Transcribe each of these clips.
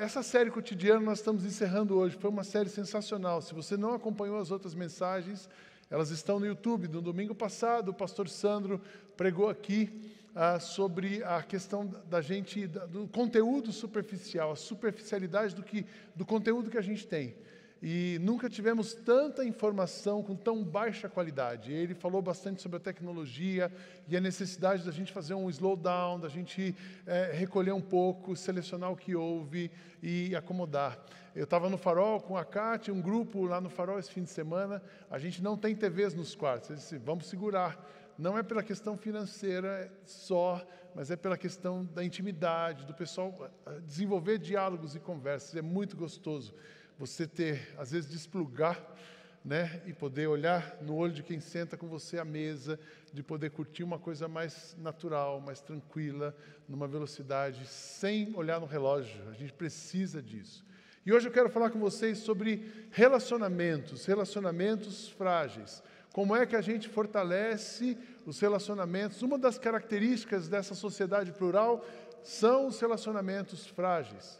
essa série cotidiana nós estamos encerrando hoje. Foi uma série sensacional. Se você não acompanhou as outras mensagens, elas estão no YouTube. No domingo passado, o pastor Sandro pregou aqui ah, sobre a questão da gente, do conteúdo superficial, a superficialidade do, que, do conteúdo que a gente tem. E nunca tivemos tanta informação com tão baixa qualidade. Ele falou bastante sobre a tecnologia e a necessidade da gente fazer um slowdown, da gente é, recolher um pouco, selecionar o que houve e acomodar. Eu estava no Farol com a Cátia, um grupo lá no Farol esse fim de semana. A gente não tem TVs nos quartos. Disse, vamos segurar. Não é pela questão financeira só, mas é pela questão da intimidade, do pessoal eh, desenvolver diálogos e conversas. É muito gostoso você ter, às vezes, desplugar, né, e poder olhar no olho de quem senta com você à mesa, de poder curtir uma coisa mais natural, mais tranquila, numa velocidade, sem olhar no relógio. A gente precisa disso. E hoje eu quero falar com vocês sobre relacionamentos, relacionamentos frágeis. Como é que a gente fortalece os relacionamentos? Uma das características dessa sociedade plural são os relacionamentos frágeis.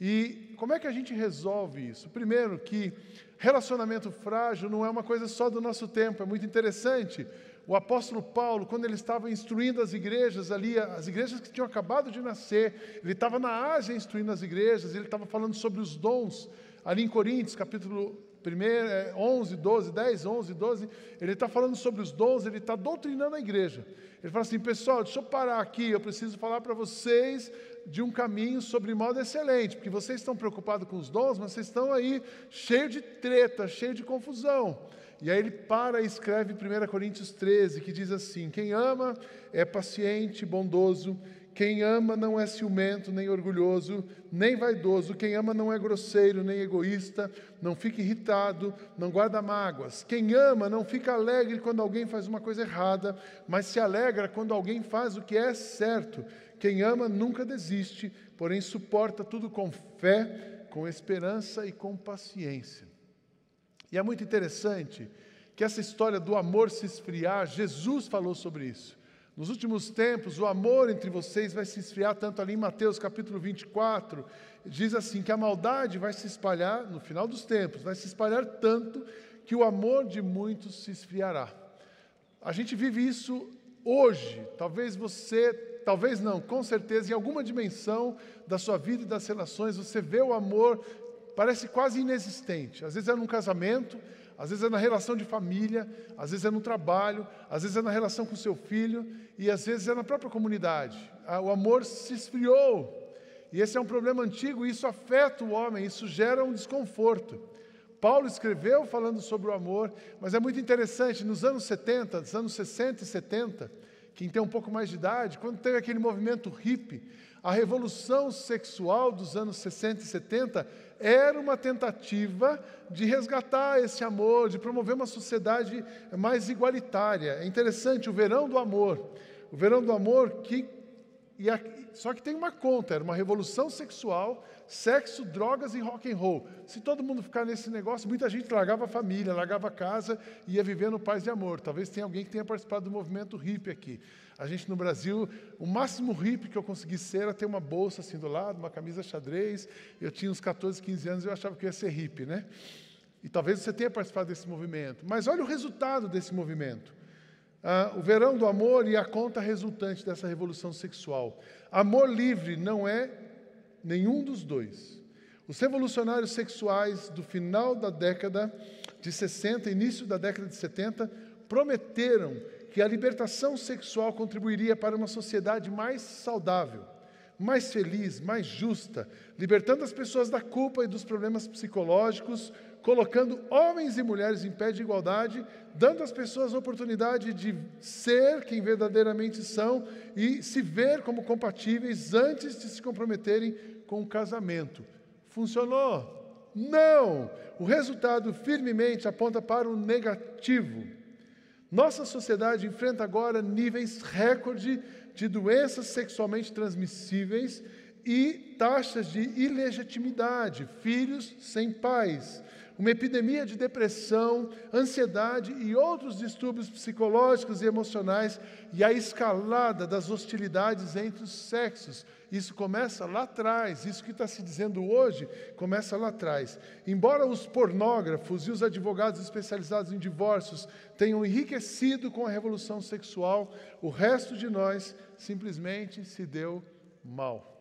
E como é que a gente resolve isso? Primeiro, que relacionamento frágil não é uma coisa só do nosso tempo, é muito interessante. O apóstolo Paulo, quando ele estava instruindo as igrejas ali, as igrejas que tinham acabado de nascer, ele estava na Ásia instruindo as igrejas, ele estava falando sobre os dons, ali em Coríntios, capítulo 1, 11, 12, 10, 11, 12, ele está falando sobre os dons, ele está doutrinando a igreja. Ele fala assim, pessoal, deixa eu parar aqui, eu preciso falar para vocês de um caminho sobre modo excelente, porque vocês estão preocupados com os dons, mas vocês estão aí cheio de treta, cheio de confusão. E aí ele para e escreve 1 Coríntios 13, que diz assim: Quem ama é paciente, bondoso, quem ama não é ciumento, nem orgulhoso, nem vaidoso. Quem ama não é grosseiro, nem egoísta, não fica irritado, não guarda mágoas. Quem ama não fica alegre quando alguém faz uma coisa errada, mas se alegra quando alguém faz o que é certo. Quem ama nunca desiste, porém suporta tudo com fé, com esperança e com paciência. E é muito interessante que essa história do amor se esfriar, Jesus falou sobre isso. Nos últimos tempos, o amor entre vocês vai se esfriar, tanto ali em Mateus capítulo 24, diz assim: que a maldade vai se espalhar, no final dos tempos, vai se espalhar tanto que o amor de muitos se esfriará. A gente vive isso hoje, talvez você talvez não, com certeza, em alguma dimensão da sua vida e das relações, você vê o amor, parece quase inexistente. Às vezes é num casamento, às vezes é na relação de família, às vezes é no trabalho, às vezes é na relação com seu filho e às vezes é na própria comunidade. Ah, o amor se esfriou. E esse é um problema antigo e isso afeta o homem, isso gera um desconforto. Paulo escreveu falando sobre o amor, mas é muito interessante, nos anos 70, nos anos 60 e 70, quem tem um pouco mais de idade, quando teve aquele movimento hippie, a revolução sexual dos anos 60 e 70 era uma tentativa de resgatar esse amor, de promover uma sociedade mais igualitária. É interessante, o verão do amor. O verão do amor que. A, só que tem uma conta, era uma revolução sexual sexo, drogas e rock and roll. Se todo mundo ficar nesse negócio, muita gente largava a família, largava a casa e ia vivendo paz e amor. Talvez tenha alguém que tenha participado do movimento hippie aqui. A gente no Brasil, o máximo hippie que eu consegui ser era ter uma bolsa assim do lado, uma camisa xadrez. Eu tinha uns 14, 15 anos e eu achava que eu ia ser hippie, né? E talvez você tenha participado desse movimento. Mas olha o resultado desse movimento. Ah, o verão do amor e a conta resultante dessa revolução sexual. Amor livre não é nenhum dos dois. Os revolucionários sexuais do final da década de 60, início da década de 70, prometeram que a libertação sexual contribuiria para uma sociedade mais saudável, mais feliz, mais justa, libertando as pessoas da culpa e dos problemas psicológicos, colocando homens e mulheres em pé de igualdade, dando às pessoas a oportunidade de ser quem verdadeiramente são e se ver como compatíveis antes de se comprometerem com o casamento. Funcionou? Não! O resultado firmemente aponta para o negativo. Nossa sociedade enfrenta agora níveis recorde de doenças sexualmente transmissíveis e taxas de ilegitimidade, filhos sem pais. Uma epidemia de depressão, ansiedade e outros distúrbios psicológicos e emocionais, e a escalada das hostilidades entre os sexos. Isso começa lá atrás, isso que está se dizendo hoje começa lá atrás. Embora os pornógrafos e os advogados especializados em divórcios tenham enriquecido com a revolução sexual, o resto de nós simplesmente se deu mal.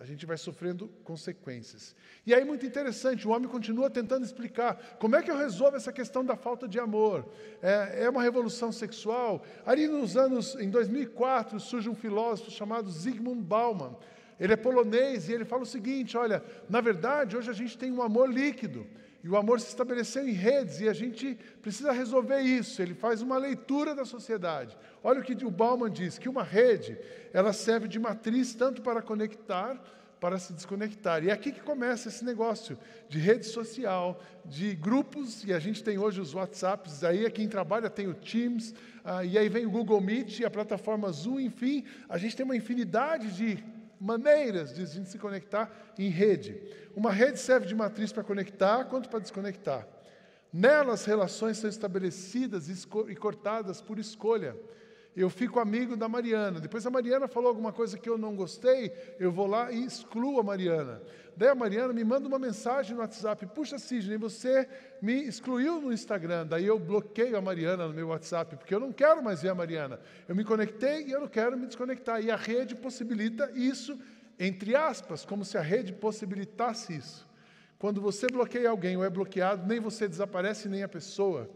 A gente vai sofrendo consequências. E aí, muito interessante, o homem continua tentando explicar como é que eu resolvo essa questão da falta de amor. É, é uma revolução sexual. Ali nos anos, em 2004, surge um filósofo chamado Zygmunt Bauman. Ele é polonês e ele fala o seguinte: olha, na verdade, hoje a gente tem um amor líquido. E o amor se estabeleceu em redes e a gente precisa resolver isso. Ele faz uma leitura da sociedade. Olha o que o Bauman diz, que uma rede, ela serve de matriz tanto para conectar, para se desconectar. E é aqui que começa esse negócio de rede social, de grupos, e a gente tem hoje os WhatsApps, aí é quem trabalha tem o Teams, ah, e aí vem o Google Meet, a plataforma Zoom, enfim, a gente tem uma infinidade de maneiras de a gente se conectar em rede. Uma rede serve de matriz para conectar quanto para desconectar. Nelas, relações são estabelecidas e cortadas por escolha. Eu fico amigo da Mariana. Depois a Mariana falou alguma coisa que eu não gostei, eu vou lá e excluo a Mariana. Daí a Mariana me manda uma mensagem no WhatsApp: Puxa, Sidney, você me excluiu no Instagram. Daí eu bloqueio a Mariana no meu WhatsApp, porque eu não quero mais ver a Mariana. Eu me conectei e eu não quero me desconectar. E a rede possibilita isso, entre aspas, como se a rede possibilitasse isso. Quando você bloqueia alguém ou é bloqueado, nem você desaparece, nem a pessoa.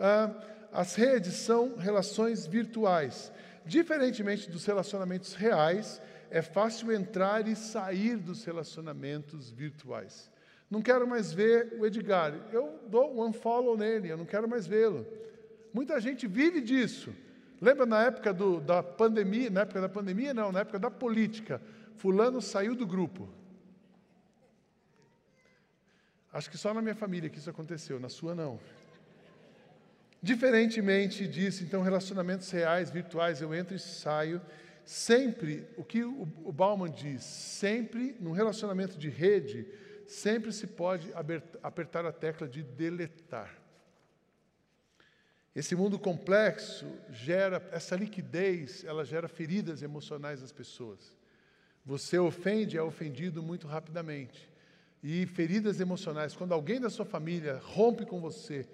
Ah, as redes são relações virtuais. Diferentemente dos relacionamentos reais, é fácil entrar e sair dos relacionamentos virtuais. Não quero mais ver o Edgar. Eu dou um unfollow nele, eu não quero mais vê-lo. Muita gente vive disso. Lembra na época do, da pandemia? Na época da pandemia, não, na época da política. Fulano saiu do grupo. Acho que só na minha família que isso aconteceu, na sua não. Diferentemente disso, então, relacionamentos reais, virtuais, eu entro e saio. Sempre, o que o, Bauman diz, sempre, num relacionamento de rede, sempre se pode apertar a tecla de deletar. Esse mundo complexo gera, essa liquidez, ela gera feridas emocionais nas pessoas. Você ofende, é ofendido muito rapidamente. E feridas emocionais, quando alguém da sua família rompe com você,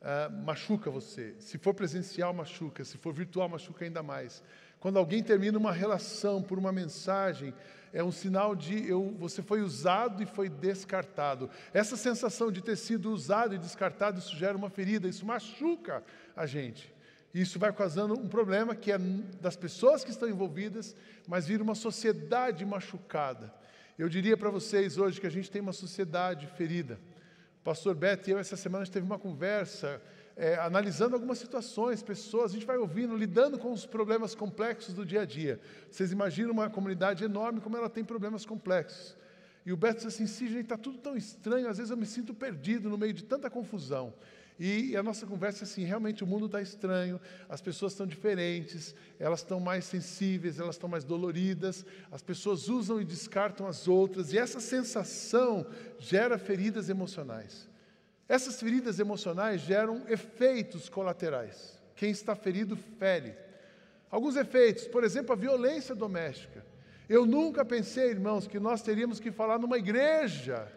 uh, machuca você. Se for presencial, machuca. Se for virtual, machuca ainda mais. Quando alguém termina uma relação por uma mensagem, é um sinal de eu, você foi usado e foi descartado. Essa sensação de ter sido usado e descartado, isso gera uma ferida, isso machuca a gente. Isso vai causando um problema que é das pessoas que estão envolvidas, mas vira uma sociedade machucada. Eu diria para vocês hoje que a gente tem uma sociedade ferida. Pastor Beto e eu, essa semana, a gente teve uma conversa é, analisando algumas situações, pessoas, a gente vai ouvindo, lidando com os problemas complexos do dia a dia. Vocês imaginam uma comunidade enorme como ela tem problemas complexos. E o Beto disse assim, Sidney, está tudo tão estranho, às vezes eu me sinto perdido no meio de tanta confusão. E a nossa conversa é assim: realmente o mundo está estranho, as pessoas estão diferentes, elas estão mais sensíveis, elas estão mais doloridas, as pessoas usam e descartam as outras, e essa sensação gera feridas emocionais. Essas feridas emocionais geram efeitos colaterais. Quem está ferido, fere. Alguns efeitos, por exemplo, a violência doméstica. Eu nunca pensei, irmãos, que nós teríamos que falar numa igreja,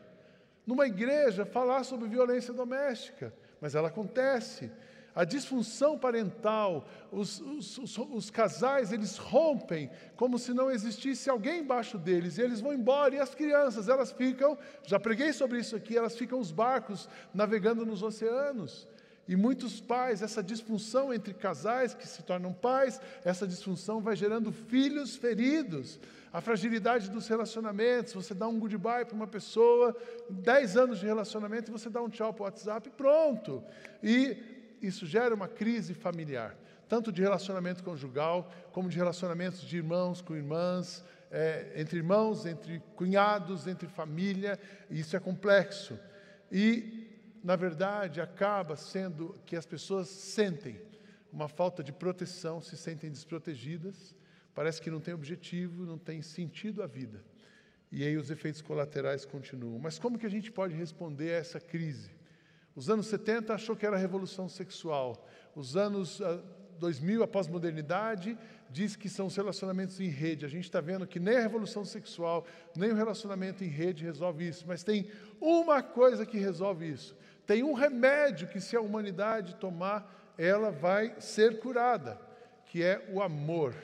numa igreja, falar sobre violência doméstica mas ela acontece. A disfunção parental, os, os, os, os, casais, eles rompem como se não existisse alguém embaixo deles, e eles vão embora, e as crianças, elas ficam, já preguei sobre isso aqui, elas ficam os barcos navegando nos oceanos. E muitos pais, essa disfunção entre casais que se tornam pais, essa disfunção vai gerando filhos feridos. A fragilidade dos relacionamentos, você dá um goodbye para uma pessoa, 10 anos de relacionamento, e você dá um tchau para o WhatsApp, pronto. E isso gera uma crise familiar, tanto de relacionamento conjugal, como de relacionamentos de irmãos com irmãs, é, entre irmãos, entre cunhados, entre família, e isso é complexo. E, na verdade, acaba sendo que as pessoas sentem uma falta de proteção, se sentem desprotegidas, Parece que não tem objetivo, não tem sentido a vida. e aí os efeitos colaterais continuam. Mas como que a gente pode responder a essa crise? Os anos 70 achou que era a revolução sexual. Os anos 2000, ah, a pós-modernidade, diz que são os relacionamentos em rede. A gente está vendo que nem a revolução sexual, nem o relacionamento em rede resolve isso. Mas tem uma coisa que resolve isso. Tem um remédio que, se a humanidade tomar, ela vai ser curada, que é o amor.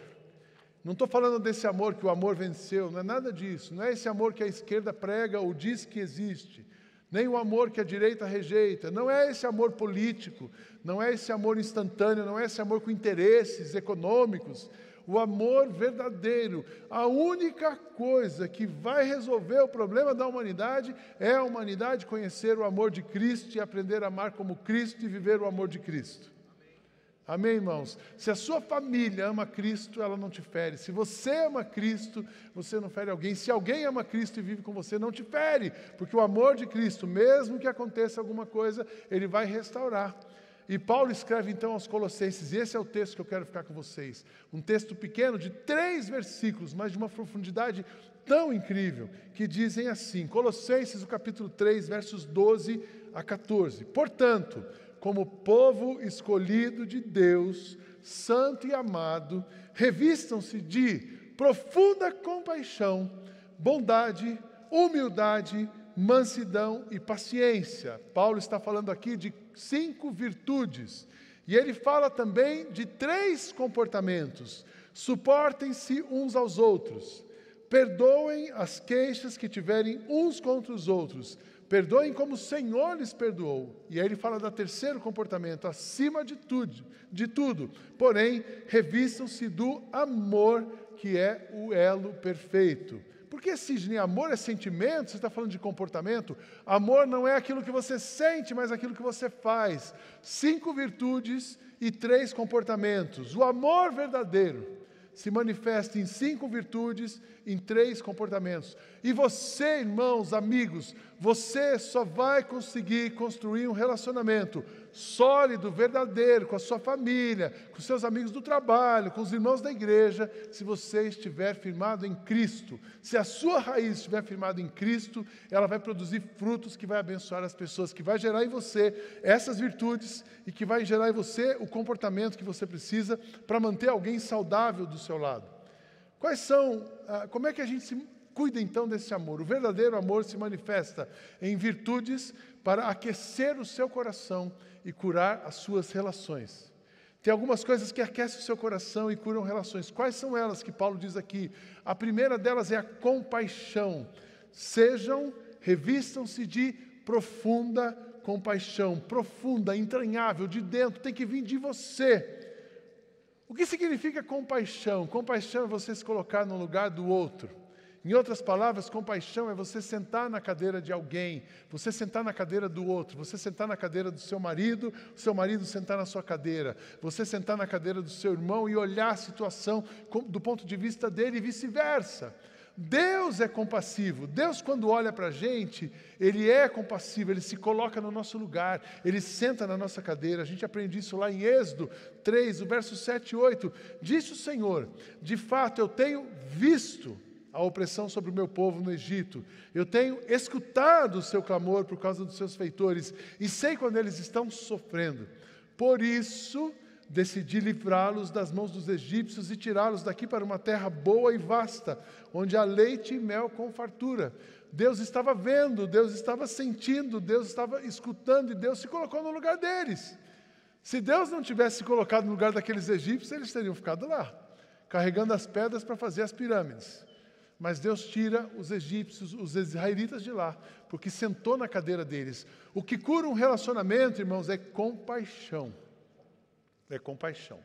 Não estou falando desse amor que o amor venceu, não é nada disso. Não é esse amor que a esquerda prega ou diz que existe. Nem o amor que a direita rejeita. Não é esse amor político. Não é esse amor instantâneo. Não é esse amor com interesses econômicos. O amor verdadeiro. A única coisa que vai resolver o problema da humanidade é a humanidade conhecer o amor de Cristo e aprender a amar como Cristo e viver o amor de Cristo. Amém, irmãos? Se a sua família ama Cristo, ela não te fere. Se você ama Cristo, você não fere alguém. Se alguém ama Cristo e vive com você, não te fere, porque o amor de Cristo, mesmo que aconteça alguma coisa, ele vai restaurar. E Paulo escreve então aos Colossenses, e esse é o texto que eu quero ficar com vocês. Um texto pequeno de três versículos, mas de uma profundidade tão incrível, que dizem assim: Colossenses, o capítulo 3, versos 12 a 14. Portanto, como povo escolhido de Deus, santo e amado, revistam-se de profunda compaixão, bondade, humildade, mansidão e paciência. Paulo está falando aqui de cinco virtudes. E ele fala também de três comportamentos. Suportem-se uns aos outros. Perdoem as queixas que tiverem uns contra os outros Perdoem como o Senhor lhes perdoou. E aí ele fala do terceiro comportamento, acima de tudo, de tudo. Porém, revistam-se do amor, que é o elo perfeito. Porque Sidney, amor é sentimento, você está falando de comportamento. Amor não é aquilo que você sente, mas aquilo que você faz. Cinco virtudes e três comportamentos. O amor verdadeiro se manifesta em cinco virtudes, em três comportamentos. E você, irmãos, amigos, você só vai conseguir construir um relacionamento sólido, verdadeiro, com a sua família, com seus amigos do trabalho, com os irmãos da igreja, se você estiver firmado em Cristo. Se a sua raiz estiver firmada em Cristo, ela vai produzir frutos que vai abençoar as pessoas, que vai gerar em você essas virtudes e que vai gerar em você o comportamento que você precisa para manter alguém saudável do seu lado. Quais são, ah, como é que a gente se cuida então desse amor? O verdadeiro amor se manifesta em virtudes para aquecer o seu coração e curar as suas relações. Tem algumas coisas que aquecem o seu coração e curam relações. Quais são elas que Paulo diz aqui? A primeira delas é a compaixão. Sejam, revistam-se de profunda compaixão, profunda, entranhável, de dentro, tem que vir de você. O que significa compaixão? Compaixão é você se colocar no lugar do outro. Em outras palavras, compaixão é você sentar na cadeira de alguém, você sentar na cadeira do outro, você sentar na cadeira do seu marido, o seu marido sentar na sua cadeira, você sentar na cadeira do seu irmão e olhar a situação do ponto de vista dele e vice-versa. Deus é compassivo. Deus, quando olha para a gente, Ele é compassivo, Ele se coloca no nosso lugar, Ele senta na nossa cadeira. A gente aprende isso lá em Êxodo 3, o verso 7 e 8. Disse o Senhor: De fato, eu tenho visto a opressão sobre o meu povo no Egito. Eu tenho escutado o seu clamor por causa dos seus feitores e sei quando eles estão sofrendo. Por isso, decidi livrá-los das mãos dos egípcios e tirá-los daqui para uma terra boa e vasta, onde há leite e mel com fartura. Deus estava vendo, Deus estava sentindo, Deus estava escutando e Deus se colocou no lugar deles. Se Deus não tivesse se colocado no lugar daqueles egípcios, eles teriam ficado lá, carregando as pedras para fazer as pirâmides. Mas Deus tira os egípcios, os israelitas de lá, porque sentou na cadeira deles. O que cura um relacionamento, irmãos, é compaixão. É compaixão.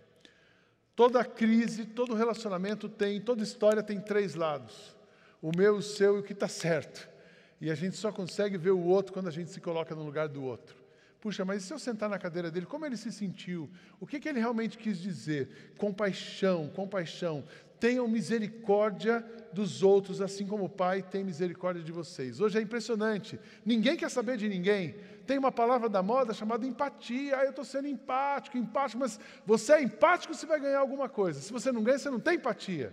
Toda crise, todo relacionamento tem, toda história tem três lados: o meu, o seu e o que está certo. E a gente só consegue ver o outro quando a gente se coloca no lugar do outro. Puxa, mas e se eu sentar na cadeira dele, como ele se sentiu? O que, que ele realmente quis dizer? Compaixão, compaixão. Tenham misericórdia dos outros, assim como o Pai tem misericórdia de vocês. Hoje é impressionante. Ninguém quer saber de ninguém. Tem uma palavra da moda chamada empatia. Ah, eu estou sendo empático, empático, mas você é empático, você vai ganhar alguma coisa. Se você não ganha, você não tem empatia.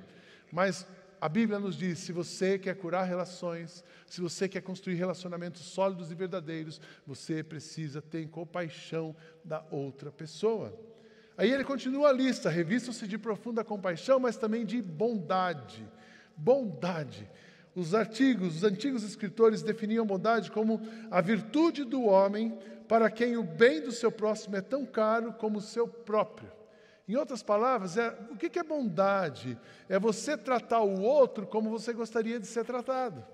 Mas a Bíblia nos diz: se você quer curar relações, se você quer construir relacionamentos sólidos e verdadeiros, você precisa ter compaixão da outra pessoa. Aí ele continua a lista: revistam-se de profunda compaixão, mas também de bondade. Bondade. Os artigos, os antigos escritores definiam bondade como a virtude do homem para quem o bem do seu próximo é tão caro como o seu próprio. Em outras palavras, é, o que é bondade? É você tratar o outro como você gostaria de ser tratado.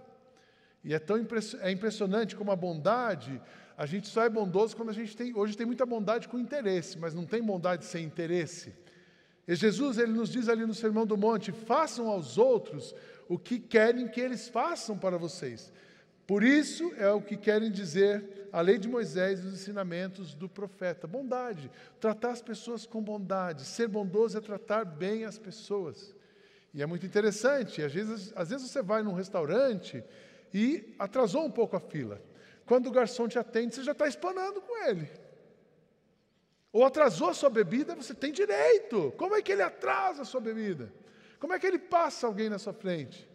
E é tão é impressionante como a bondade, a gente só é bondoso quando a gente tem, hoje tem muita bondade com interesse, mas não tem bondade sem interesse. E Jesus, ele nos diz ali no Sermão do Monte: façam aos outros o que querem que eles façam para vocês. Por isso é o que querem dizer a lei de Moisés e os ensinamentos do profeta. Bondade, tratar as pessoas com bondade. Ser bondoso é tratar bem as pessoas. E é muito interessante, às vezes, às vezes você vai num restaurante e atrasou um pouco a fila. Quando o garçom te atende, você já está espanando com ele. Ou atrasou a sua bebida, você tem direito. Como é que ele atrasa a sua bebida? Como é que ele passa alguém na sua frente?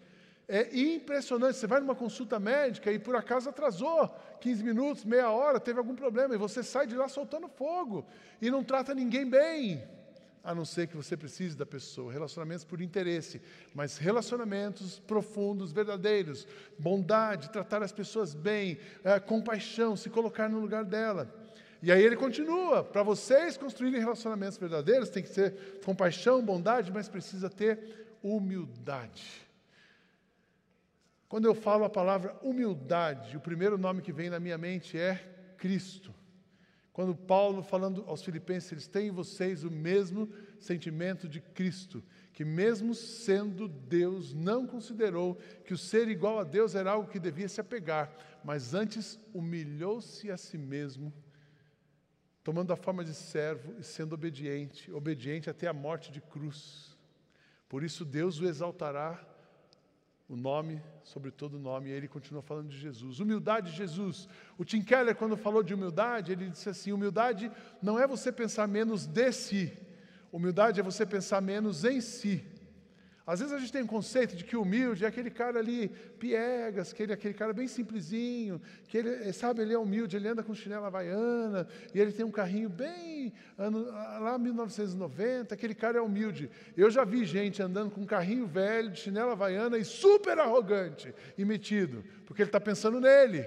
É impressionante. Você vai numa consulta médica e por acaso atrasou 15 minutos, meia hora, teve algum problema, e você sai de lá soltando fogo e não trata ninguém bem, a não ser que você precise da pessoa. Relacionamentos por interesse, mas relacionamentos profundos, verdadeiros, bondade, tratar as pessoas bem, é, compaixão, se colocar no lugar dela. E aí ele continua: para vocês construírem relacionamentos verdadeiros, tem que ser compaixão, bondade, mas precisa ter humildade. Quando eu falo a palavra humildade, o primeiro nome que vem na minha mente é Cristo. Quando Paulo, falando aos Filipenses, eles têm em vocês o mesmo sentimento de Cristo, que mesmo sendo Deus, não considerou que o ser igual a Deus era algo que devia se apegar, mas antes humilhou-se a si mesmo, tomando a forma de servo e sendo obediente, obediente até a morte de cruz. Por isso Deus o exaltará o nome sobre todo nome, e ele continua falando de Jesus. Humildade de Jesus. O Tim Keller, quando falou de humildade, ele disse assim: humildade não é você pensar menos de si, humildade é você pensar menos em si. Às vezes a gente tem um conceito de que humilde é aquele cara ali, piegas, que ele é aquele cara bem simplesinho, que ele, sabe, ele é humilde, ele anda com chinela havaiana, e ele tem um carrinho bem, ano, lá 1990, aquele cara é humilde. Eu já vi gente andando com um carrinho velho, de chinela havaiana e super arrogante e metido, porque ele está pensando nele.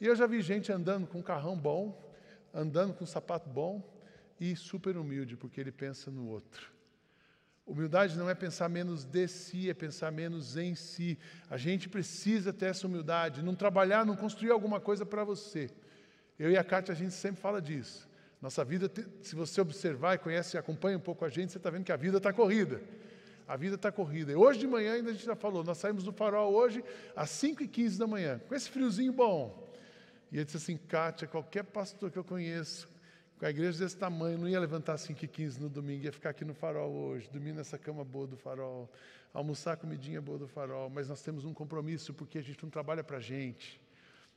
E eu já vi gente andando com um carrão bom, andando com um sapato bom e super humilde, porque ele pensa no outro. Humildade não é pensar menos de si, é pensar menos em si. A gente precisa ter essa humildade, não trabalhar, não construir alguma coisa para você. Eu e a Kátia, a gente sempre fala disso. Nossa vida, se você observar e conhece e acompanha um pouco a gente, você está vendo que a vida está corrida. A vida está corrida. E hoje de manhã ainda a gente já falou, nós saímos do farol hoje às 5h15 da manhã, com esse friozinho bom. E ele disse assim, Kátia, qualquer pastor que eu conheço, com a igreja desse tamanho, não ia levantar 5 e 15 no domingo, ia ficar aqui no farol hoje, dormir nessa cama boa do farol, almoçar comidinha boa do farol, mas nós temos um compromisso porque a gente não trabalha para a gente,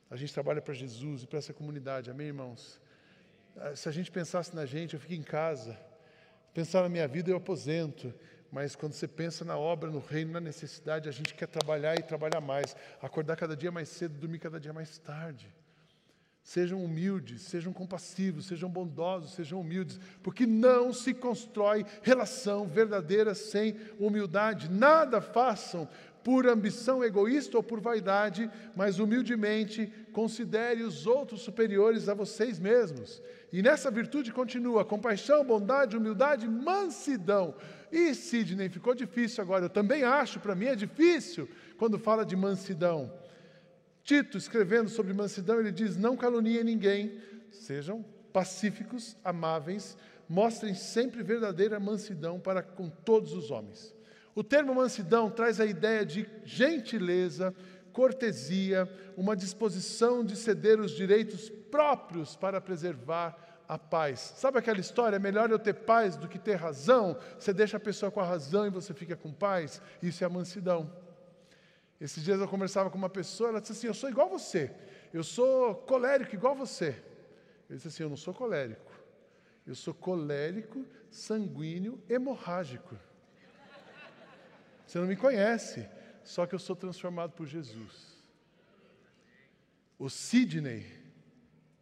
a gente trabalha para Jesus e para essa comunidade, amém, irmãos? Ah, se a gente pensasse na gente, eu fico em casa, pensar na minha vida, eu aposento, mas quando você pensa na obra, no reino, na necessidade, a gente quer trabalhar e trabalhar mais, acordar cada dia mais cedo, dormir cada dia mais tarde. Sejam humildes, sejam compassivos, sejam bondosos, sejam humildes, porque não se constrói relação verdadeira sem humildade. Nada façam por ambição egoísta ou por vaidade, mas humildemente considere os outros superiores a vocês mesmos. E nessa virtude continua compaixão, bondade, humildade, mansidão. E Sidney, ficou difícil agora. Eu também acho, para mim é difícil quando fala de mansidão. Tito, escrevendo sobre mansidão, ele diz: Não caluniem ninguém, sejam pacíficos, amáveis, mostrem sempre verdadeira mansidão para com todos os homens. O termo mansidão traz a ideia de gentileza, cortesia, uma disposição de ceder os direitos próprios para preservar a paz. Sabe aquela história? É melhor eu ter paz do que ter razão. Você deixa a pessoa com a razão e você fica com paz. Isso é a mansidão. Esses dias eu conversava com uma pessoa, ela disse assim: Eu sou igual você, eu sou colérico igual você. Eu disse assim: Eu não sou colérico, eu sou colérico, sanguíneo, hemorrágico. Você não me conhece, só que eu sou transformado por Jesus. O Sidney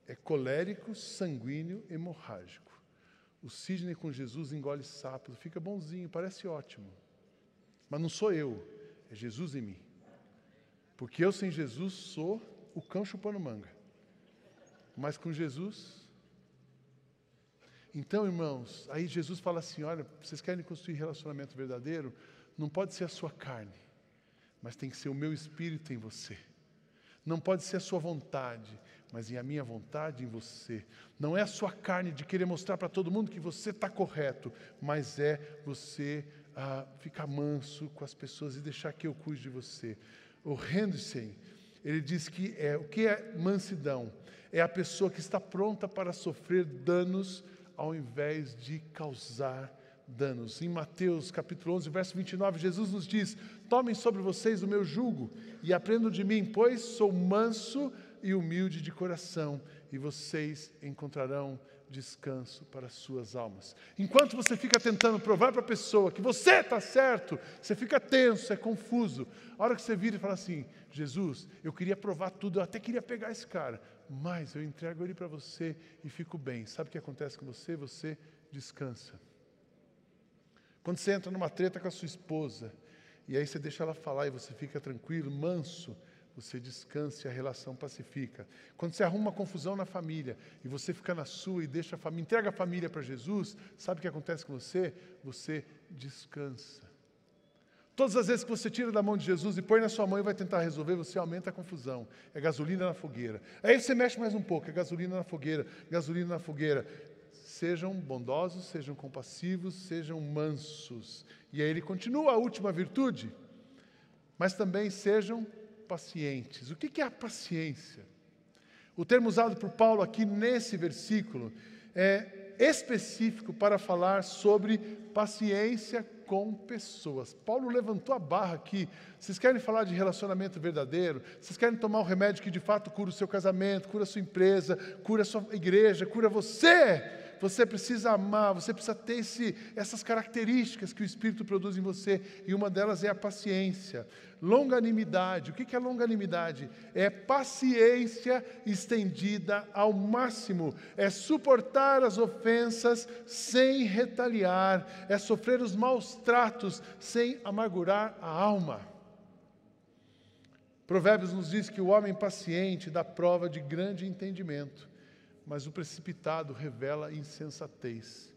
é colérico, sanguíneo, hemorrágico. O Sidney com Jesus engole sapos, fica bonzinho, parece ótimo. Mas não sou eu, é Jesus em mim. Porque eu sem Jesus sou o cão chupando manga. Mas com Jesus. Então, irmãos, aí Jesus fala assim: olha, vocês querem construir relacionamento verdadeiro? Não pode ser a sua carne, mas tem que ser o meu espírito em você. Não pode ser a sua vontade, mas em a minha vontade em você. Não é a sua carne de querer mostrar para todo mundo que você está correto, mas é você ah, ficar manso com as pessoas e deixar que eu cuide de você. O Henderson, ele diz que é o que é mansidão? É a pessoa que está pronta para sofrer danos ao invés de causar danos. Em Mateus capítulo 11, verso 29, Jesus nos diz: Tomem sobre vocês o meu jugo e aprendam de mim, pois sou manso e humilde de coração, e vocês encontrarão descanso para as suas almas. Enquanto você fica tentando provar para a pessoa que você está certo, você fica tenso, é confuso. A hora que você vira e fala assim: Jesus, eu queria provar tudo, eu até queria pegar esse cara, mas eu entrego ele para você e fico bem. Sabe o que acontece com você? Você descansa. Quando você entra numa treta com a sua esposa, e aí você deixa ela falar e você fica tranquilo, manso, você descansa e a relação pacifica. Quando você arruma uma confusão na família e você fica na sua e deixa a família, entrega a família para Jesus, sabe o que acontece com você? Você descansa. Todas as vezes que você tira da mão de Jesus e põe na sua mão e vai tentar resolver, você aumenta a confusão. É gasolina na fogueira. Aí você mexe mais um pouco, é gasolina na fogueira, gasolina na fogueira. Sejam bondosos, sejam compassivos, sejam mansos. E aí ele continua a última virtude, mas também sejam pacientes. O que é a paciência? O termo usado por Paulo aqui nesse versículo é específico para falar sobre paciência com pessoas. Paulo levantou a barra aqui. Vocês querem falar de relacionamento verdadeiro? Vocês querem tomar um remédio que de fato cura o seu casamento, cura a sua empresa, cura a sua igreja, cura você? Você precisa amar, você precisa ter esse, essas características que o Espírito produz em você, e uma delas é a paciência. Longanimidade, o que é longanimidade? É paciência estendida ao máximo, é suportar as ofensas sem retaliar, é sofrer os maus tratos sem amargurar a alma. Provérbios nos diz que o homem paciente dá prova de grande entendimento mas o precipitado revela insensatez.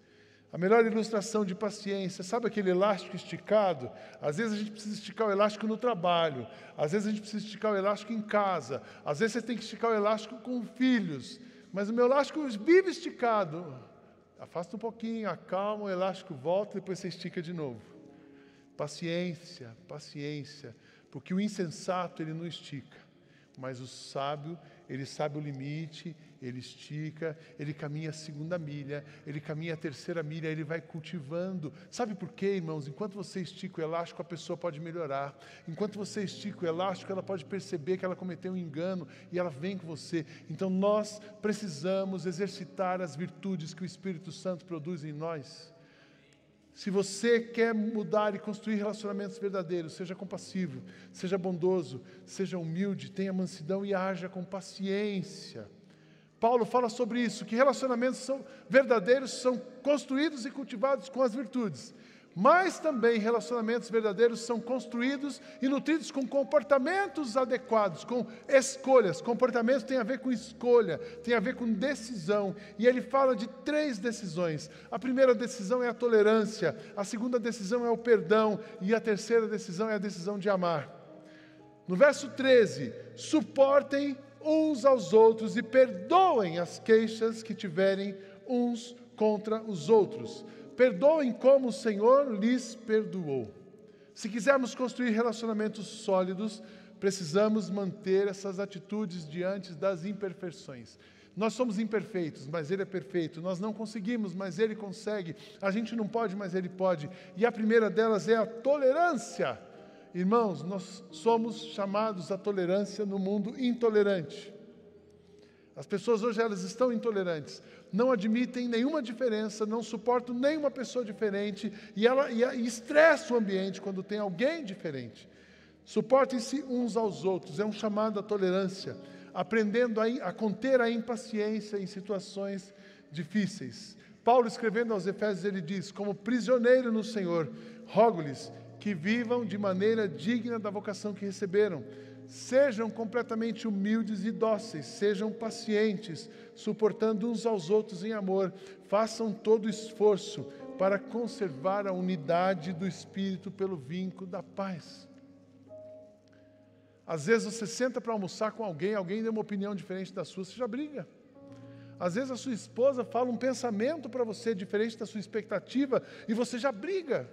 A melhor ilustração de paciência, sabe aquele elástico esticado? Às vezes a gente precisa esticar o elástico no trabalho, às vezes a gente precisa esticar o elástico em casa, às vezes você tem que esticar o elástico com filhos, mas o meu elástico vive esticado. Afasta um pouquinho, acalma, o elástico volta, depois você estica de novo. Paciência, paciência, porque o insensato ele não estica, mas o sábio, ele sabe o limite, ele estica, ele caminha a segunda milha, ele caminha a terceira milha, ele vai cultivando. Sabe por quê, irmãos? Enquanto você estica o elástico, a pessoa pode melhorar. Enquanto você estica o elástico, ela pode perceber que ela cometeu um engano e ela vem com você. Então nós precisamos exercitar as virtudes que o Espírito Santo produz em nós. Se você quer mudar e construir relacionamentos verdadeiros, seja compassivo, seja bondoso, seja humilde, tenha mansidão e haja com paciência. Paulo fala sobre isso, que relacionamentos são verdadeiros são construídos e cultivados com as virtudes. Mas também relacionamentos verdadeiros são construídos e nutridos com comportamentos adequados, com escolhas. Comportamento tem a ver com escolha, tem a ver com decisão. E ele fala de três decisões. A primeira decisão é a tolerância, a segunda decisão é o perdão e a terceira decisão é a decisão de amar. No verso 13, suportem uns aos outros e perdoem as queixas que tiverem uns contra os outros. Perdoem como o Senhor lhes perdoou. Se quisermos construir relacionamentos sólidos, precisamos manter essas atitudes diante das imperfeições. Nós somos imperfeitos, mas Ele é perfeito. Nós não conseguimos, mas Ele consegue. A gente não pode, mas Ele pode. E a primeira delas é a tolerância. Irmãos, nós somos chamados à tolerância no mundo intolerante. As pessoas hoje elas estão intolerantes, não admitem nenhuma diferença, não suportam nenhuma pessoa diferente e ela e, e estressa o ambiente quando tem alguém diferente. Suportem-se uns aos outros, é um chamado à tolerância, aprendendo a, a conter a impaciência em situações difíceis. Paulo escrevendo aos Efésios ele diz: como prisioneiro no Senhor, rogo-lhes que vivam de maneira digna da vocação que receberam Sejam completamente humildes e dóceis, sejam pacientes, suportando uns aos outros em amor, façam todo esforço para conservar a unidade do Espírito pelo vínculo da paz. Às vezes você senta para almoçar com alguém, alguém deu uma opinião diferente da sua, você já briga. Às vezes a sua esposa fala um pensamento para você diferente da sua expectativa e você já briga.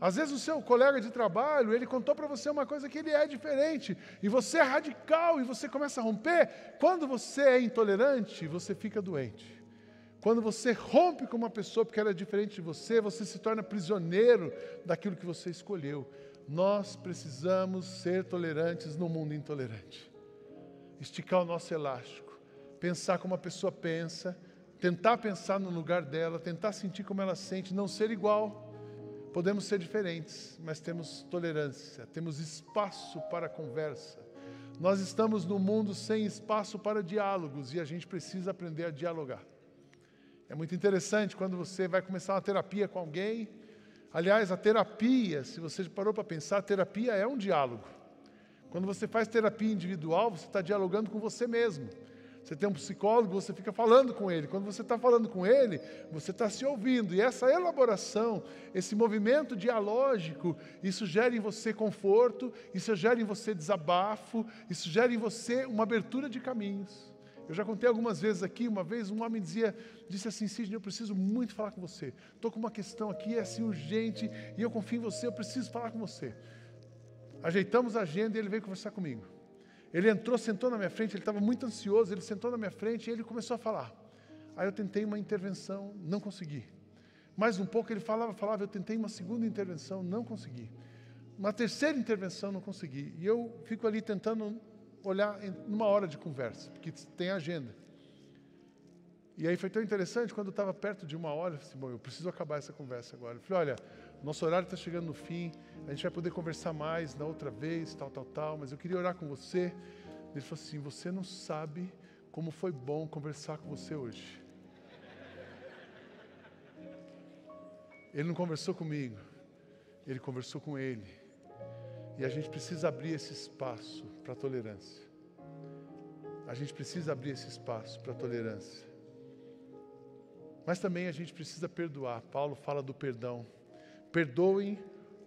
Às vezes o seu colega de trabalho, ele contou para você uma coisa que ele é diferente, e você é radical e você começa a romper. Quando você é intolerante, você fica doente. Quando você rompe com uma pessoa porque ela é diferente de você, você se torna prisioneiro daquilo que você escolheu. Nós precisamos ser tolerantes no mundo intolerante. Esticar o nosso elástico, pensar como a pessoa pensa, tentar pensar no lugar dela, tentar sentir como ela sente, não ser igual Podemos ser diferentes, mas temos tolerância, temos espaço para conversa. Nós estamos num mundo sem espaço para diálogos e a gente precisa aprender a dialogar. É muito interessante quando você vai começar uma terapia com alguém. Aliás, a terapia, se você parou para pensar, a terapia é um diálogo. Quando você faz terapia individual, você está dialogando com você mesmo. Você tem um psicólogo, você fica falando com ele. Quando você está falando com ele, você está se ouvindo. E essa elaboração, esse movimento dialógico, isso gera em você conforto, isso gera em você desabafo, isso gera em você uma abertura de caminhos. Eu já contei algumas vezes aqui, uma vez um homem dizia, disse assim, Sidney, eu preciso muito falar com você. Estou com uma questão aqui, é assim urgente, e eu confio em você, eu preciso falar com você. Ajeitamos a agenda e ele veio conversar comigo. Ele entrou, sentou na minha frente, ele estava muito ansioso, ele sentou na minha frente e ele começou a falar. Aí eu tentei uma intervenção, não consegui. Mais um pouco ele falava, falava, eu tentei uma segunda intervenção, não consegui. Uma terceira intervenção, não consegui. E eu fico ali tentando olhar em uma hora de conversa, porque tem agenda. E aí foi tão interessante, quando eu estava perto de uma hora, eu falei assim, bom, eu preciso acabar essa conversa agora. Eu falei, olha, nosso horário está chegando no fim, a gente vai poder conversar mais na outra vez, tal, tal, tal, mas eu queria orar com você. Ele falou assim: Você não sabe como foi bom conversar com você hoje. Ele não conversou comigo, ele conversou com ele. E a gente precisa abrir esse espaço para tolerância. A gente precisa abrir esse espaço para tolerância. Mas também a gente precisa perdoar. Paulo fala do perdão. Perdoem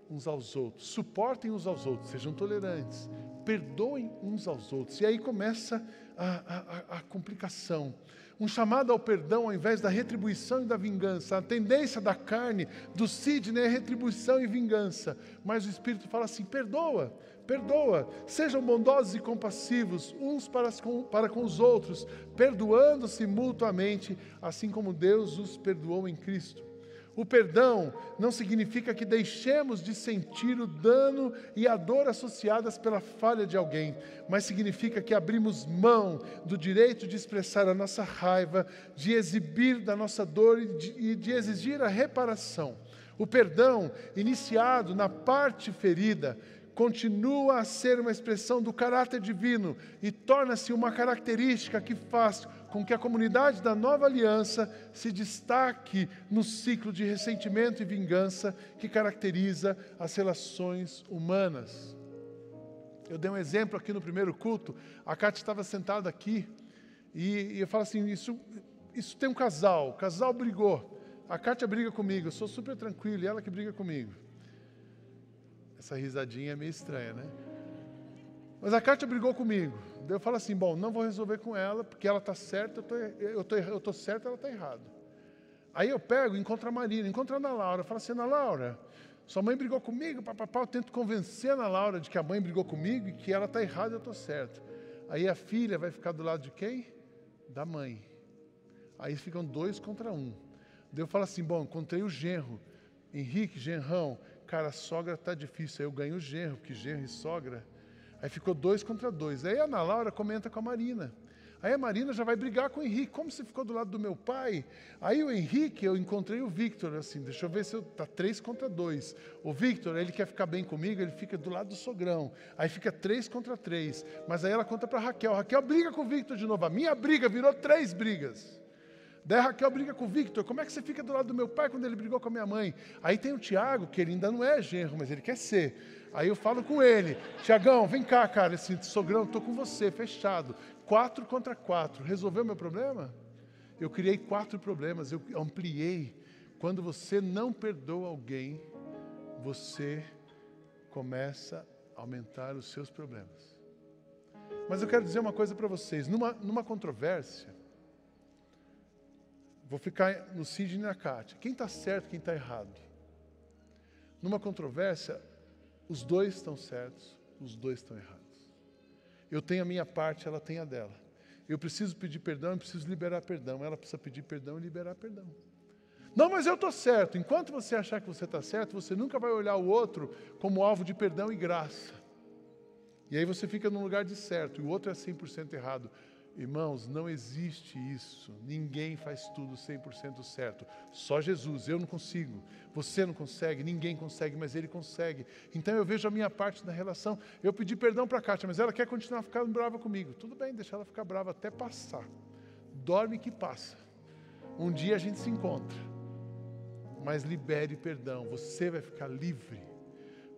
uns aos outros, suportem uns aos outros, sejam tolerantes, perdoem uns aos outros. E aí começa a, a, a complicação. Um chamado ao perdão ao invés da retribuição e da vingança. A tendência da carne, do Sidney, é retribuição e vingança. Mas o Espírito fala assim: perdoa, perdoa. Sejam bondosos e compassivos uns para para com os outros, perdoando-se mutuamente, assim como Deus os perdoou em Cristo. O perdão não significa que deixemos de sentir o dano e a dor associadas pela falha de alguém, mas significa que abrimos mão do direito de expressar a nossa raiva, de exibir da nossa dor e de, e de exigir a reparação. O perdão, iniciado na parte ferida, continua a ser uma expressão do caráter divino e torna-se uma característica que faz com que a comunidade da nova aliança se destaque no ciclo de ressentimento e vingança que caracteriza as relações humanas. Eu dei um exemplo aqui no primeiro culto, a Cátia estava sentada aqui e, e eu falo assim: isso, isso tem um casal, o casal brigou. A Cátia briga comigo, eu sou super tranquilo e ela que briga comigo. Essa risadinha é meio estranha, né? Mas a Kátia brigou comigo. Daí eu falo assim: bom, não vou resolver com ela, porque ela está certa, eu estou eu tô certo, ela está errada. Aí eu pego, encontro a Marina, encontro a Ana Laura. Eu falo assim: Ana Laura, sua mãe brigou comigo, papapá. Eu tento convencer a Ana Laura de que a mãe brigou comigo e que ela está errada eu estou certo. Aí a filha vai ficar do lado de quem? Da mãe. Aí ficam dois contra um. Daí eu falo assim: bom, encontrei o genro, Henrique, genrão. Cara, a sogra está difícil. Aí eu ganho o genro, porque genro e sogra Aí ficou dois contra dois. Aí a Ana Laura comenta com a Marina. Aí a Marina já vai brigar com o Henrique. Como você ficou do lado do meu pai? Aí o Henrique, eu encontrei o Victor, assim, deixa eu ver se eu. Tá três contra dois. O Victor, ele quer ficar bem comigo, ele fica do lado do sogrão. Aí fica três contra três. Mas aí ela conta para Raquel. Raquel briga com o Victor de novo. A minha briga virou três brigas. Daí a Raquel briga com o Victor. Como é que você fica do lado do meu pai quando ele brigou com a minha mãe? Aí tem o Tiago, que ele ainda não é genro, mas ele quer ser. Aí eu falo com ele, Tiagão, vem cá, cara, esse sogrão, estou com você, fechado. Quatro contra quatro. Resolveu meu problema? Eu criei quatro problemas, eu ampliei. Quando você não perdoa alguém, você começa a aumentar os seus problemas. Mas eu quero dizer uma coisa para vocês: numa, numa controvérsia, vou ficar no Sidney e na Kátia. Quem está certo, quem está errado? Numa controvérsia, os dois estão certos, os dois estão errados. Eu tenho a minha parte, ela tem a dela. Eu preciso pedir perdão, eu preciso liberar perdão. Ela precisa pedir perdão e liberar perdão. Não, mas eu estou certo. Enquanto você achar que você está certo, você nunca vai olhar o outro como alvo de perdão e graça. E aí você fica num lugar de certo e o outro é 100% errado. Irmãos, não existe isso. Ninguém faz tudo 100% certo. Só Jesus. Eu não consigo. Você não consegue. Ninguém consegue, mas Ele consegue. Então eu vejo a minha parte na relação. Eu pedi perdão para a Kátia, mas ela quer continuar ficando brava comigo. Tudo bem, deixa ela ficar brava até passar. Dorme que passa. Um dia a gente se encontra. Mas libere perdão. Você vai ficar livre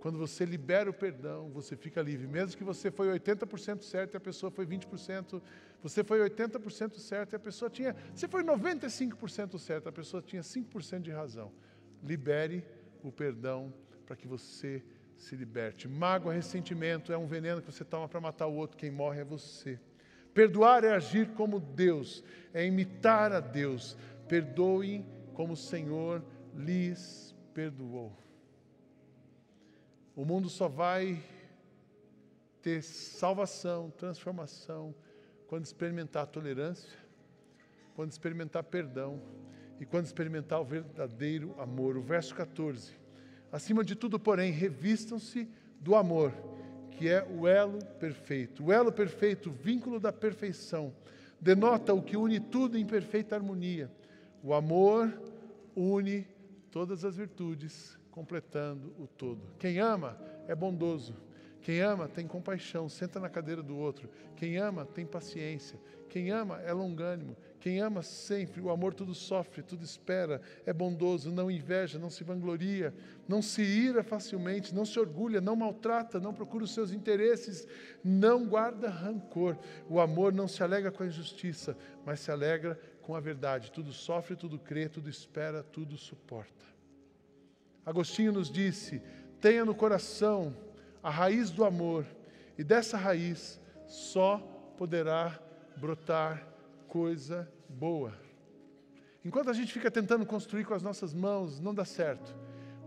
quando você libera o perdão, você fica livre. Mesmo que você foi 80% certo e a pessoa foi 20%, você foi 80% certo e a pessoa tinha. Você foi 95% certo, a pessoa tinha 5% de razão. Libere o perdão para que você se liberte. Mágoa, ressentimento é um veneno que você toma para matar o outro, quem morre é você. Perdoar é agir como Deus, é imitar a Deus. Perdoem como o Senhor lhes perdoou. O mundo só vai ter salvação, transformação, quando experimentar tolerância, quando experimentar perdão e quando experimentar o verdadeiro amor. O verso 14. Acima de tudo, porém, revistam-se do amor, que é o elo perfeito. O elo perfeito, o vínculo da perfeição, denota o que une tudo em perfeita harmonia. O amor une todas as virtudes completando o todo. Quem ama é bondoso. Quem ama tem compaixão, senta na cadeira do outro. Quem ama tem paciência. Quem ama é longânimo. Quem ama sempre, o amor tudo sofre, tudo espera, é bondoso, não inveja, não se vangloria, não se ira facilmente, não se orgulha, não maltrata, não procura os seus interesses, não guarda rancor. O amor não se alegra com a injustiça, mas se alegra com a verdade. Tudo sofre, tudo crê, tudo espera, tudo suporta. Agostinho nos disse: tenha no coração a raiz do amor, e dessa raiz só poderá brotar coisa boa. Enquanto a gente fica tentando construir com as nossas mãos, não dá certo.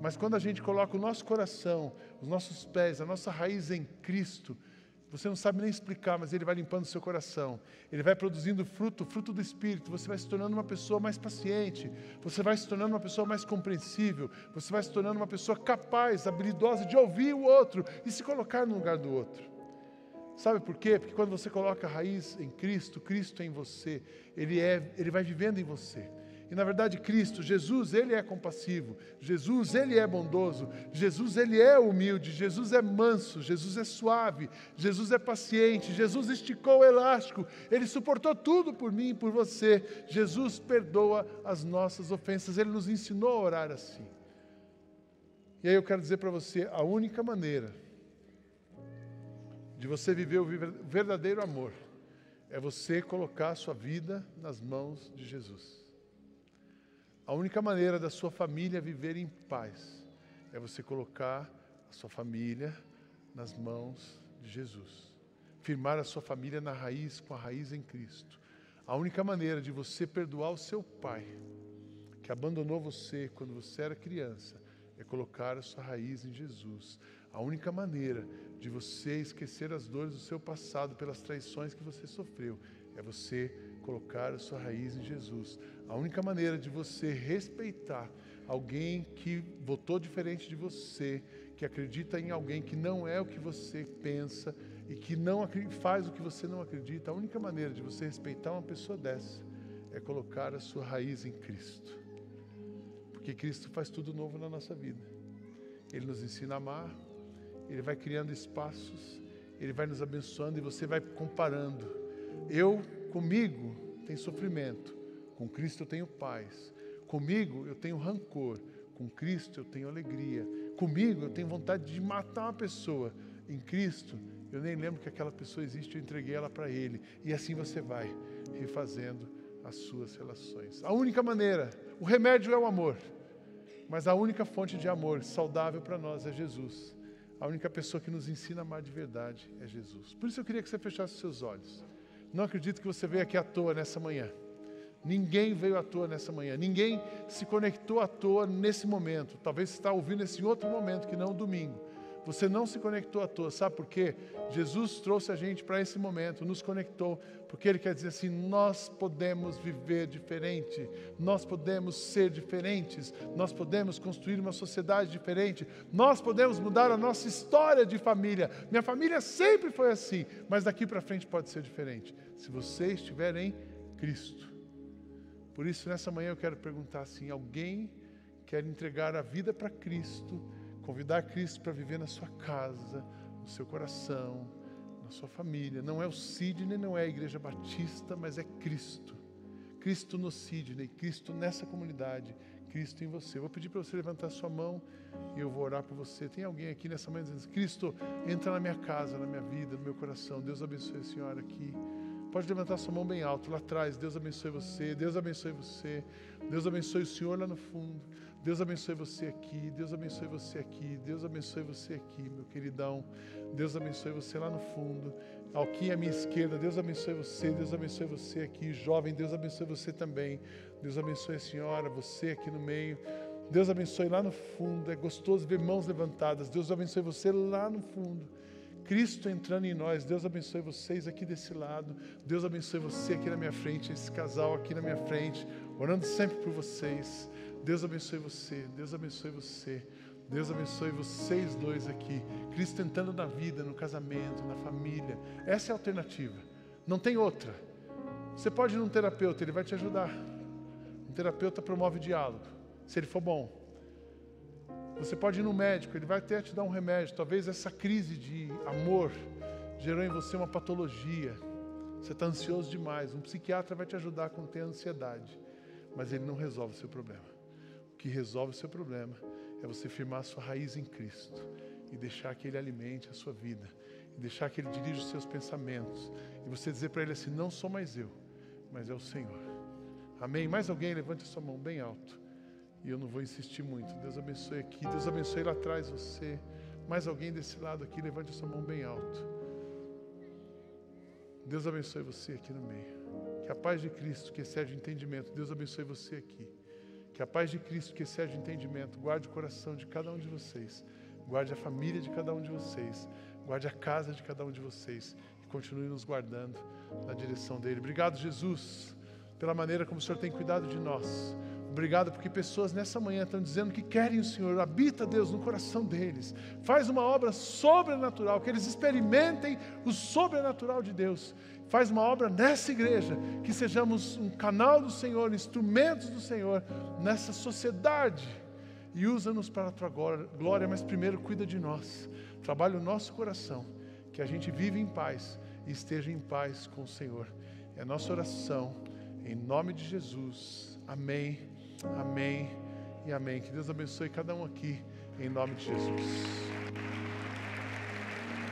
Mas quando a gente coloca o nosso coração, os nossos pés, a nossa raiz em Cristo, você não sabe nem explicar, mas Ele vai limpando o seu coração. Ele vai produzindo fruto, fruto do Espírito. Você vai se tornando uma pessoa mais paciente. Você vai se tornando uma pessoa mais compreensível. Você vai se tornando uma pessoa capaz, habilidosa de ouvir o outro e se colocar no lugar do outro. Sabe por quê? Porque quando você coloca a raiz em Cristo, Cristo é em você. Ele, é, ele vai vivendo em você. E na verdade, Cristo, Jesus, ele é compassivo. Jesus, ele é bondoso. Jesus, ele é humilde. Jesus é manso. Jesus é suave. Jesus é paciente. Jesus esticou o elástico. Ele suportou tudo por mim e por você. Jesus perdoa as nossas ofensas. Ele nos ensinou a orar assim. E aí eu quero dizer para você: a única maneira de você viver o verdadeiro amor é você colocar a sua vida nas mãos de Jesus. A única maneira da sua família viver em paz é você colocar a sua família nas mãos de Jesus. Firmar a sua família na raiz, com a raiz em Cristo. A única maneira de você perdoar o seu pai, que abandonou você quando você era criança, é colocar a sua raiz em Jesus. A única maneira de você esquecer as dores do seu passado pelas traições que você sofreu é você colocar a sua raiz em Jesus. A única maneira de você respeitar alguém que votou diferente de você, que acredita em alguém que não é o que você pensa, e que não faz o que você não acredita, a única maneira de você respeitar uma pessoa dessa é colocar a sua raiz em Cristo. Porque Cristo faz tudo novo na nossa vida. Ele nos ensina a amar, ele vai criando espaços, ele vai nos abençoando e você vai comparando. Eu, comigo, tenho sofrimento, com Cristo eu tenho paz. Comigo eu tenho rancor, com Cristo eu tenho alegria. Comigo eu tenho vontade de matar uma pessoa. Em Cristo eu nem lembro que aquela pessoa existe, eu entreguei ela para Ele. E assim você vai refazendo as suas relações. A única maneira, o remédio é o amor, mas a única fonte de amor saudável para nós é Jesus. A única pessoa que nos ensina a amar de verdade é Jesus. Por isso eu queria que você fechasse os seus olhos. Não acredito que você veio aqui à toa nessa manhã. Ninguém veio à toa nessa manhã. Ninguém se conectou à toa nesse momento. Talvez você está ouvindo esse outro momento que não o domingo. Você não se conectou à toa, sabe por quê? Jesus trouxe a gente para esse momento, nos conectou, porque Ele quer dizer assim: nós podemos viver diferente, nós podemos ser diferentes, nós podemos construir uma sociedade diferente, nós podemos mudar a nossa história de família. Minha família sempre foi assim, mas daqui para frente pode ser diferente, se você estiver em Cristo. Por isso, nessa manhã eu quero perguntar assim: alguém quer entregar a vida para Cristo? Convidar Cristo para viver na sua casa, no seu coração, na sua família. Não é o Sidney, não é a Igreja Batista, mas é Cristo. Cristo no Sidney, Cristo nessa comunidade, Cristo em você. Eu vou pedir para você levantar sua mão e eu vou orar por você. Tem alguém aqui nessa manhã dizendo: Cristo, entra na minha casa, na minha vida, no meu coração. Deus abençoe a senhora aqui. Pode levantar sua mão bem alto lá atrás. Deus abençoe você. Deus abençoe você. Deus abençoe o Senhor lá no fundo. Deus abençoe você aqui, Deus abençoe você aqui, Deus abençoe você aqui, meu queridão. Deus abençoe você lá no fundo. Aqui à minha esquerda, Deus abençoe você, Deus abençoe você aqui, jovem, Deus abençoe você também. Deus abençoe a senhora, você aqui no meio. Deus abençoe lá no fundo. É gostoso ver mãos levantadas. Deus abençoe você lá no fundo. Cristo entrando em nós. Deus abençoe vocês aqui desse lado. Deus abençoe você aqui na minha frente, esse casal aqui na minha frente, orando sempre por vocês. Deus abençoe você, Deus abençoe você. Deus abençoe vocês dois aqui. Cristo entrando na vida, no casamento, na família. Essa é a alternativa. Não tem outra. Você pode ir num terapeuta, ele vai te ajudar. Um terapeuta promove diálogo, se ele for bom. Você pode ir no médico, ele vai até te dar um remédio. Talvez essa crise de amor gerou em você uma patologia. Você está ansioso demais. Um psiquiatra vai te ajudar a conter a ansiedade, mas ele não resolve o seu problema que resolve o seu problema é você firmar a sua raiz em Cristo e deixar que Ele alimente a sua vida, e deixar que Ele dirija os seus pensamentos, e você dizer para Ele assim: não sou mais eu, mas é o Senhor. Amém? Mais alguém? Levante a sua mão bem alto. E eu não vou insistir muito. Deus abençoe aqui, Deus abençoe lá atrás você. Mais alguém desse lado aqui, levante a sua mão bem alto. Deus abençoe você aqui no meio. Que a paz de Cristo, que excede entendimento, Deus abençoe você aqui. Que a paz de Cristo, que excede entendimento, guarde o coração de cada um de vocês, guarde a família de cada um de vocês, guarde a casa de cada um de vocês e continue nos guardando na direção dele. Obrigado, Jesus, pela maneira como o Senhor tem cuidado de nós. Obrigado porque pessoas nessa manhã estão dizendo que querem o Senhor, habita Deus no coração deles, faz uma obra sobrenatural, que eles experimentem o sobrenatural de Deus faz uma obra nessa igreja, que sejamos um canal do Senhor, instrumentos do Senhor nessa sociedade. E usa-nos para a tua glória, mas primeiro cuida de nós. Trabalha o nosso coração, que a gente vive em paz e esteja em paz com o Senhor. É a nossa oração, em nome de Jesus. Amém, amém e amém. Que Deus abençoe cada um aqui, em nome de Jesus.